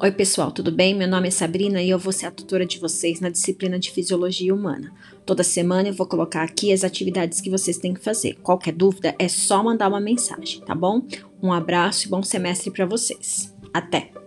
Oi, pessoal, tudo bem? Meu nome é Sabrina e eu vou ser a tutora de vocês na disciplina de Fisiologia Humana. Toda semana eu vou colocar aqui as atividades que vocês têm que fazer. Qualquer dúvida é só mandar uma mensagem, tá bom? Um abraço e bom semestre para vocês. Até!